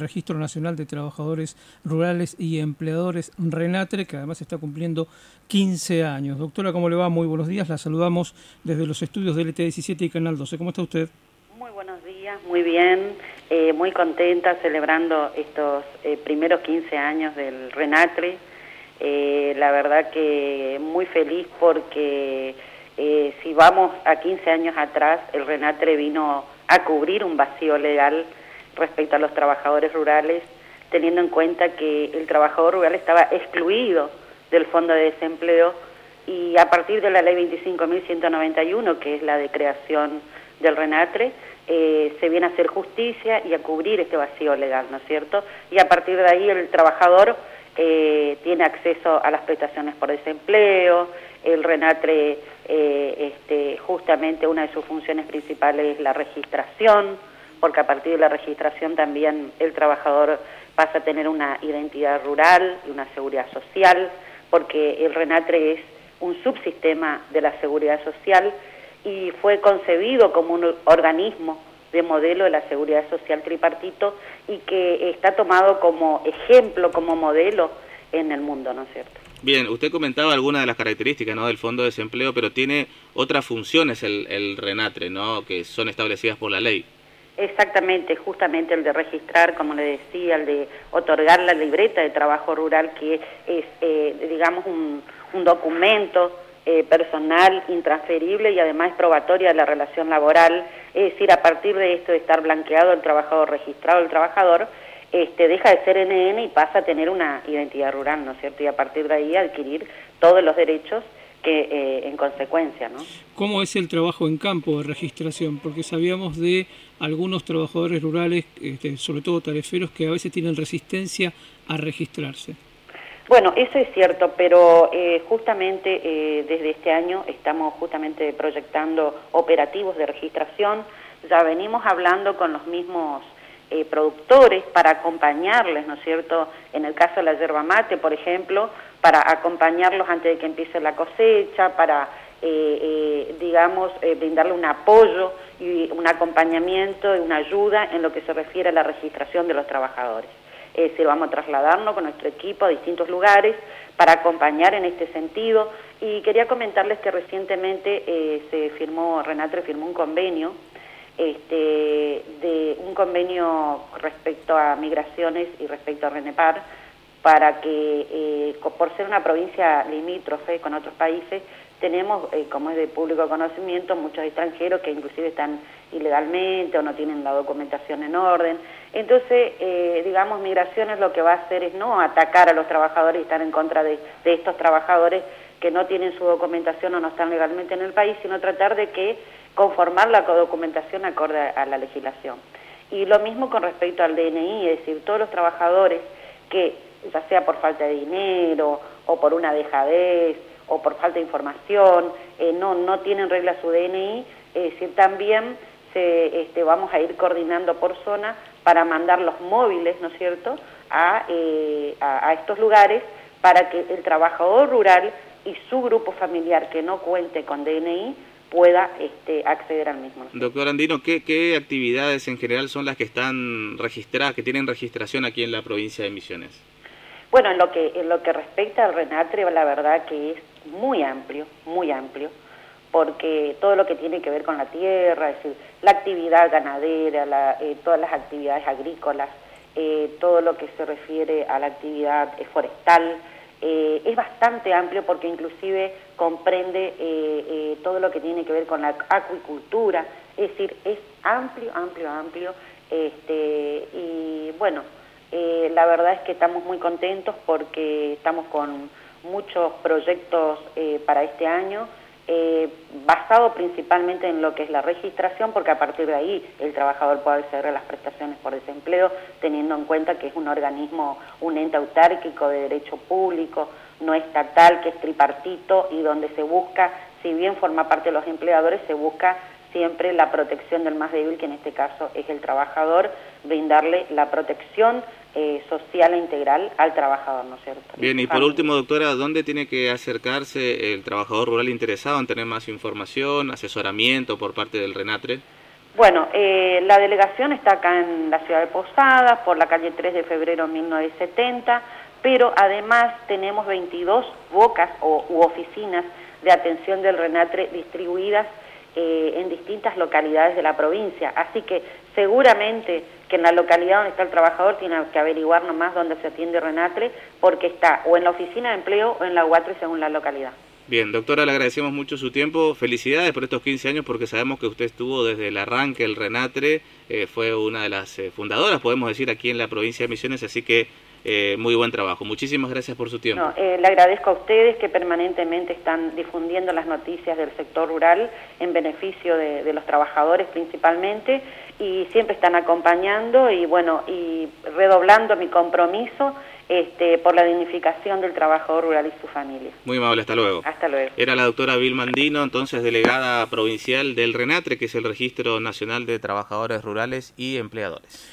Registro Nacional de Trabajadores Rurales y Empleadores RENATRE, que además está cumpliendo 15 años. Doctora, ¿cómo le va? Muy buenos días. La saludamos desde los estudios del LT17 y Canal 12. ¿Cómo está usted? Muy buenos días, muy bien, eh, muy contenta celebrando estos eh, primeros 15 años del RENATRE. Eh, la verdad que muy feliz porque si vamos a 15 años atrás, el RENATRE vino a cubrir un vacío legal respecto a los trabajadores rurales, teniendo en cuenta que el trabajador rural estaba excluido del Fondo de Desempleo y a partir de la Ley 25.191, que es la de creación del RENATRE, eh, se viene a hacer justicia y a cubrir este vacío legal, ¿no es cierto? Y a partir de ahí el trabajador eh, tiene acceso a las prestaciones por desempleo, el RENATRE, eh, este, justamente una de sus funciones principales es la registración, porque a partir de la registración también el trabajador pasa a tener una identidad rural y una seguridad social, porque el RENATRE es un subsistema de la seguridad social y fue concebido como un organismo de modelo de la seguridad social tripartito y que está tomado como ejemplo, como modelo en el mundo, ¿no es cierto? Bien, usted comentaba algunas de las características ¿no? del Fondo de Desempleo, pero tiene otras funciones el, el RENATRE, ¿no? que son establecidas por la ley. Exactamente, justamente el de registrar, como le decía, el de otorgar la libreta de trabajo rural, que es, eh, digamos, un, documento eh, personal intransferible y además probatoria de la relación laboral, es decir, a partir de esto de estar blanqueado el trabajador, registrado el trabajador, este, deja de ser NN y pasa a tener una identidad rural, ¿no es cierto? Y a partir de ahí adquirir todos los derechos que eh, en consecuencia, ¿no? ¿Cómo es el trabajo en campo de registración? Porque sabíamos de algunos trabajadores rurales, este, sobre todo tareferos, que a veces tienen resistencia a registrarse. Bueno, eso es cierto, pero eh, justamente eh, desde este año estamos justamente proyectando operativos de registración. Ya venimos hablando con los mismos productores para acompañarles, ¿no es cierto? En el caso de la yerba mate, por ejemplo, para acompañarlos antes de que empiece la cosecha, para, eh, eh, digamos, eh, brindarle un apoyo y un acompañamiento y una ayuda en lo que se refiere a la registración de los trabajadores. Es decir, vamos a trasladarnos con nuestro equipo a distintos lugares para acompañar en este sentido. Y quería comentarles que recientemente se firmó, Renatre firmó un convenio, este, de un convenio respecto a migraciones y respecto a RENEPAR, para que, eh, por ser una provincia limítrofe con otros países, tenemos, eh, como es de público conocimiento, muchos extranjeros que inclusive están ilegalmente o no tienen la documentación en orden. Entonces, eh, digamos, migraciones lo que va a hacer es no atacar a los trabajadores y estar en contra de, estos trabajadores que no tienen su documentación o no están legalmente en el país, sino tratar de que conformar la documentación acorde a la legislación. Y lo mismo con respecto al DNI, es decir, todos los trabajadores que ya sea por falta de dinero o por una dejadez o por falta de información, eh, no, no tienen regla su DNI, decir, también se, este, vamos a ir coordinando por zona para mandar los móviles, ¿no es cierto?, a, eh, a, estos lugares para que el trabajador rural y su grupo familiar que no cuente con DNI pueda este, acceder al mismo. Doctor Andino, ¿qué, ¿qué actividades en general son las que están registradas, que tienen registración aquí en la provincia de Misiones? Bueno, en lo que, en lo que respecta al Renatre, la verdad que es muy amplio, muy amplio, porque todo lo que tiene que ver con la tierra, es decir, la actividad ganadera, eh, todas las actividades agrícolas, eh, todo lo que se refiere a la actividad forestal, eh, es bastante amplio porque inclusive comprende todo lo que tiene que ver con la acuicultura, es decir, es amplio, amplio, amplio, este, y bueno, eh, la verdad es que estamos muy contentos porque estamos con muchos proyectos eh, para este año, eh, basado principalmente en lo que es la registración, porque a partir de ahí el trabajador puede acceder a las prestaciones por desempleo, teniendo en cuenta que es un organismo, un ente autárquico de derecho público, no estatal, que es tripartito y donde se busca, si bien forma parte de los empleadores, se busca siempre la protección del más débil, que en este caso es el trabajador, brindarle la protección eh, social e integral al trabajador, ¿no es cierto? Bien, y por último, doctora, ¿dónde tiene que acercarse el trabajador rural interesado en tener más información, asesoramiento por parte del RENATRE? Bueno, eh, la delegación está acá en la ciudad de Posadas, por la calle 3 de febrero de 1970, pero además tenemos 22 bocas o, u oficinas de atención del RENATRE distribuidas eh, en distintas localidades de la provincia. Así que seguramente que en la localidad donde está el trabajador tiene que averiguar nomás dónde se atiende RENATRE, porque está o en la oficina de empleo o en la UATRE según la localidad. Bien, doctora, le agradecemos mucho su tiempo. Felicidades por estos 15 años porque sabemos que usted estuvo desde el arranque, el Renatre, eh, fue una de las eh, fundadoras, podemos decir, aquí en la provincia de Misiones, así que eh, muy buen trabajo. Muchísimas gracias por su tiempo. le agradezco a ustedes que permanentemente están difundiendo las noticias del sector rural en beneficio de, de los trabajadores principalmente y siempre están acompañando y bueno, y redoblando mi compromiso este, por la dignificación del trabajador rural y su familia. Muy amable, hasta luego. Hasta luego. Era la doctora Vilmandino, entonces delegada provincial del RENATRE, que es el Registro Nacional de Trabajadores Rurales y Empleadores.